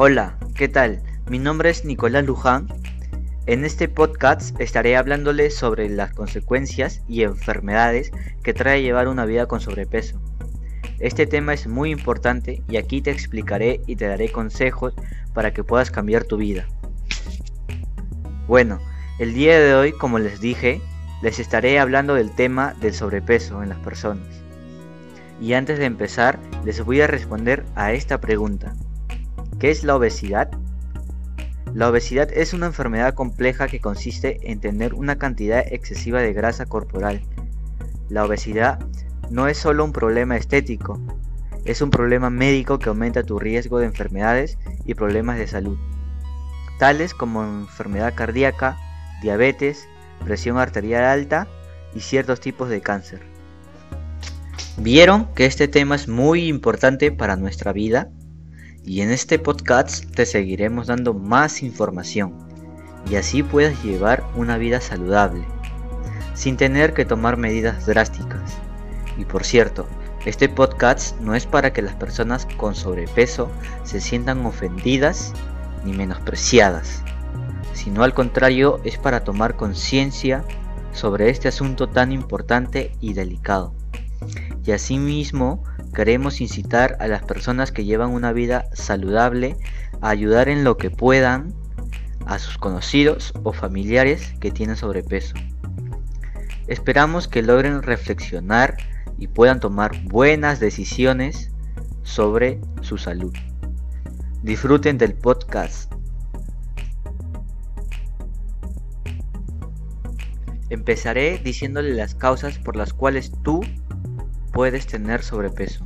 Hola, ¿qué tal? Mi nombre es Nicolás Luján. En este podcast estaré hablándoles sobre las consecuencias y enfermedades que trae llevar una vida con sobrepeso. Este tema es muy importante y aquí te explicaré y te daré consejos para que puedas cambiar tu vida. Bueno, el día de hoy, como les dije, les estaré hablando del tema del sobrepeso en las personas. Y antes de empezar, les voy a responder a esta pregunta. ¿Qué es la obesidad? La obesidad es una enfermedad compleja que consiste en tener una cantidad excesiva de grasa corporal. La obesidad no es solo un problema estético, es un problema médico que aumenta tu riesgo de enfermedades y problemas de salud, tales como enfermedad cardíaca, diabetes, presión arterial alta y ciertos tipos de cáncer. ¿Vieron que este tema es muy importante para nuestra vida? Y en este podcast te seguiremos dando más información y así puedas llevar una vida saludable, sin tener que tomar medidas drásticas. Y por cierto, este podcast no es para que las personas con sobrepeso se sientan ofendidas ni menospreciadas, sino al contrario es para tomar conciencia sobre este asunto tan importante y delicado. Y asimismo Queremos incitar a las personas que llevan una vida saludable a ayudar en lo que puedan a sus conocidos o familiares que tienen sobrepeso. Esperamos que logren reflexionar y puedan tomar buenas decisiones sobre su salud. Disfruten del podcast. Empezaré diciéndole las causas por las cuales tú puedes tener sobrepeso.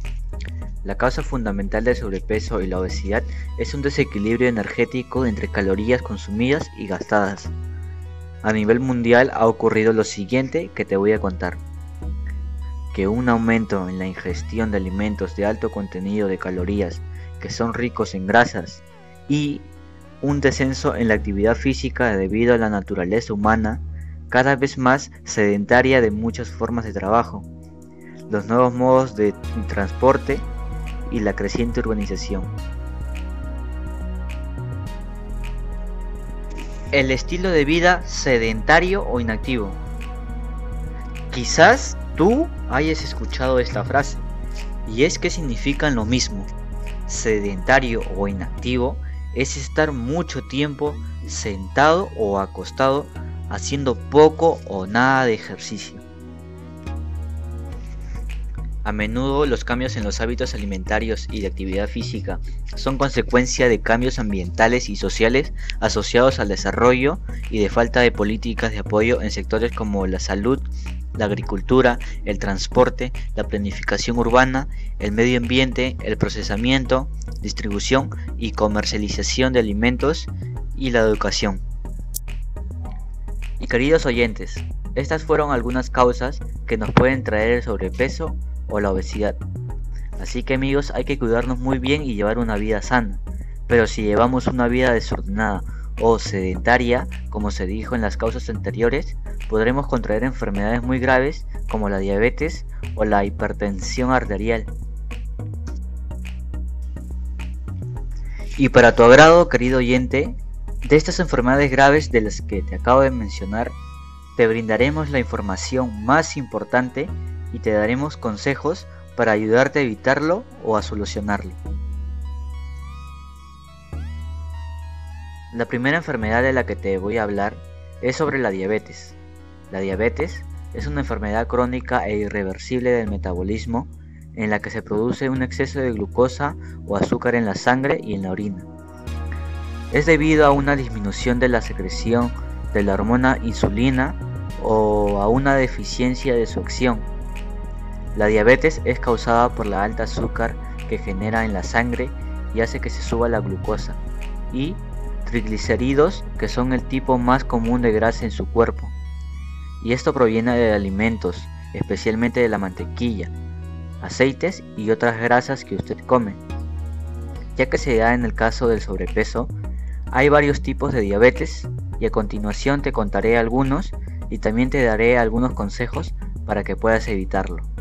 La causa fundamental del sobrepeso y la obesidad es un desequilibrio energético entre calorías consumidas y gastadas. A nivel mundial ha ocurrido lo siguiente que te voy a contar. Que un aumento en la ingestión de alimentos de alto contenido de calorías que son ricos en grasas y un descenso en la actividad física debido a la naturaleza humana cada vez más sedentaria de muchas formas de trabajo los nuevos modos de transporte y la creciente urbanización. El estilo de vida sedentario o inactivo. Quizás tú hayas escuchado esta frase, y es que significan lo mismo. Sedentario o inactivo es estar mucho tiempo sentado o acostado haciendo poco o nada de ejercicio. A menudo los cambios en los hábitos alimentarios y de actividad física son consecuencia de cambios ambientales y sociales asociados al desarrollo y de falta de políticas de apoyo en sectores como la salud, la agricultura, el transporte, la planificación urbana, el medio ambiente, el procesamiento, distribución y comercialización de alimentos y la educación. Y queridos oyentes, estas fueron algunas causas que nos pueden traer el sobrepeso o la obesidad. Así que amigos hay que cuidarnos muy bien y llevar una vida sana. Pero si llevamos una vida desordenada o sedentaria, como se dijo en las causas anteriores, podremos contraer enfermedades muy graves como la diabetes o la hipertensión arterial. Y para tu agrado, querido oyente, de estas enfermedades graves de las que te acabo de mencionar, te brindaremos la información más importante y te daremos consejos para ayudarte a evitarlo o a solucionarlo. La primera enfermedad de la que te voy a hablar es sobre la diabetes. La diabetes es una enfermedad crónica e irreversible del metabolismo en la que se produce un exceso de glucosa o azúcar en la sangre y en la orina. Es debido a una disminución de la secreción de la hormona insulina o a una deficiencia de su acción la diabetes es causada por la alta azúcar que genera en la sangre y hace que se suba la glucosa y triglicéridos que son el tipo más común de grasa en su cuerpo. Y esto proviene de alimentos, especialmente de la mantequilla, aceites y otras grasas que usted come. Ya que se da en el caso del sobrepeso, hay varios tipos de diabetes y a continuación te contaré algunos y también te daré algunos consejos para que puedas evitarlo.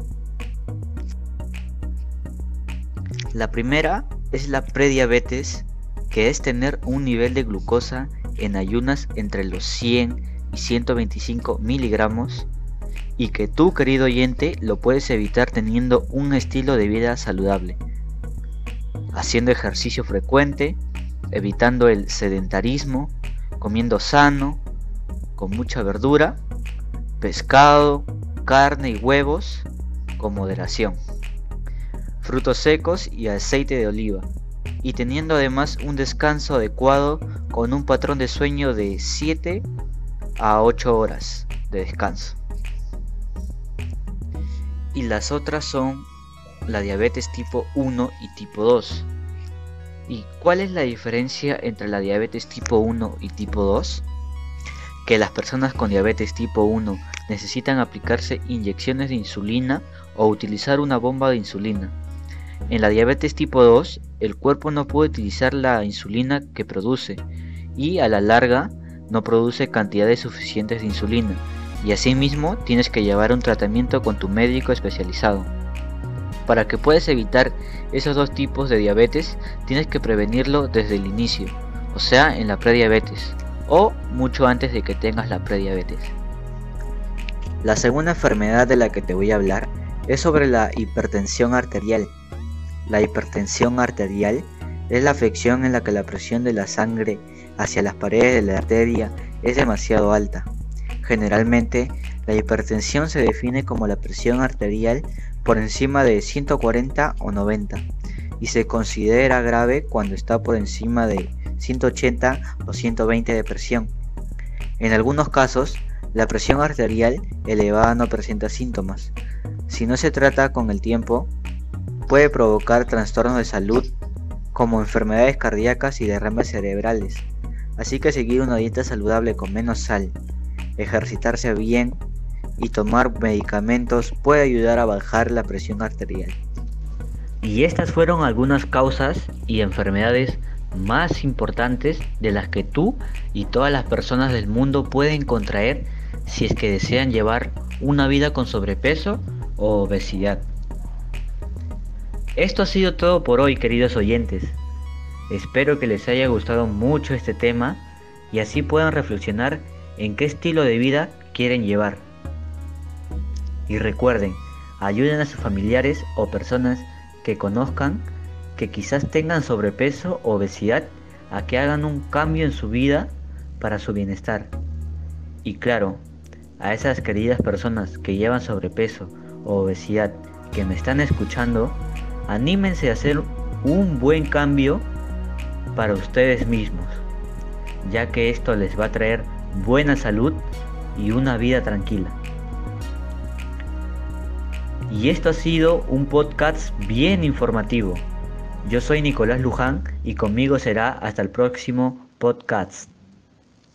La primera es la prediabetes, que es tener un nivel de glucosa en ayunas entre los 100 y 125 miligramos y que tú querido oyente lo puedes evitar teniendo un estilo de vida saludable, haciendo ejercicio frecuente, evitando el sedentarismo, comiendo sano, con mucha verdura, pescado, carne y huevos con moderación, frutos secos y aceite de oliva, y teniendo además un descanso adecuado con un patrón de sueño de 7 a 8 horas de descanso. Y las otras son la diabetes tipo 1 y tipo 2. ¿Y cuál es la diferencia entre la diabetes tipo 1 y tipo 2? Que las personas con diabetes tipo 1 necesitan aplicarse inyecciones de insulina o utilizar una bomba de insulina. En la diabetes tipo 2, el cuerpo no puede utilizar la insulina que produce y a la larga no produce cantidades suficientes de insulina y asimismo tienes que llevar un tratamiento con tu médico especializado. Para que puedas evitar esos dos tipos de diabetes, tienes que prevenirlo desde el inicio, o sea, en la prediabetes, o mucho antes de que tengas la prediabetes. La segunda enfermedad de la que te voy a hablar es sobre la hipertensión arterial. La hipertensión arterial es la afección en la que la presión de la sangre hacia las paredes de la arteria es demasiado alta. Generalmente, la hipertensión se define como la presión arterial por encima de 140 o 90 y se considera grave cuando está por encima de 180 o 120 de presión. En algunos casos, la presión arterial elevada no presenta síntomas. Si no se trata con el tiempo, puede provocar trastornos de salud como enfermedades cardíacas y derrames cerebrales. Así que seguir una dieta saludable con menos sal, ejercitarse bien y tomar medicamentos puede ayudar a bajar la presión arterial. Y estas fueron algunas causas y enfermedades más importantes de las que tú y todas las personas del mundo pueden contraer si es que desean llevar una vida con sobrepeso o obesidad. Esto ha sido todo por hoy queridos oyentes. Espero que les haya gustado mucho este tema y así puedan reflexionar en qué estilo de vida quieren llevar. Y recuerden, ayuden a sus familiares o personas que conozcan que quizás tengan sobrepeso o obesidad a que hagan un cambio en su vida para su bienestar. Y claro, a esas queridas personas que llevan sobrepeso o obesidad que me están escuchando, anímense a hacer un buen cambio para ustedes mismos, ya que esto les va a traer buena salud y una vida tranquila. Y esto ha sido un podcast bien informativo. Yo soy Nicolás Luján y conmigo será hasta el próximo podcast.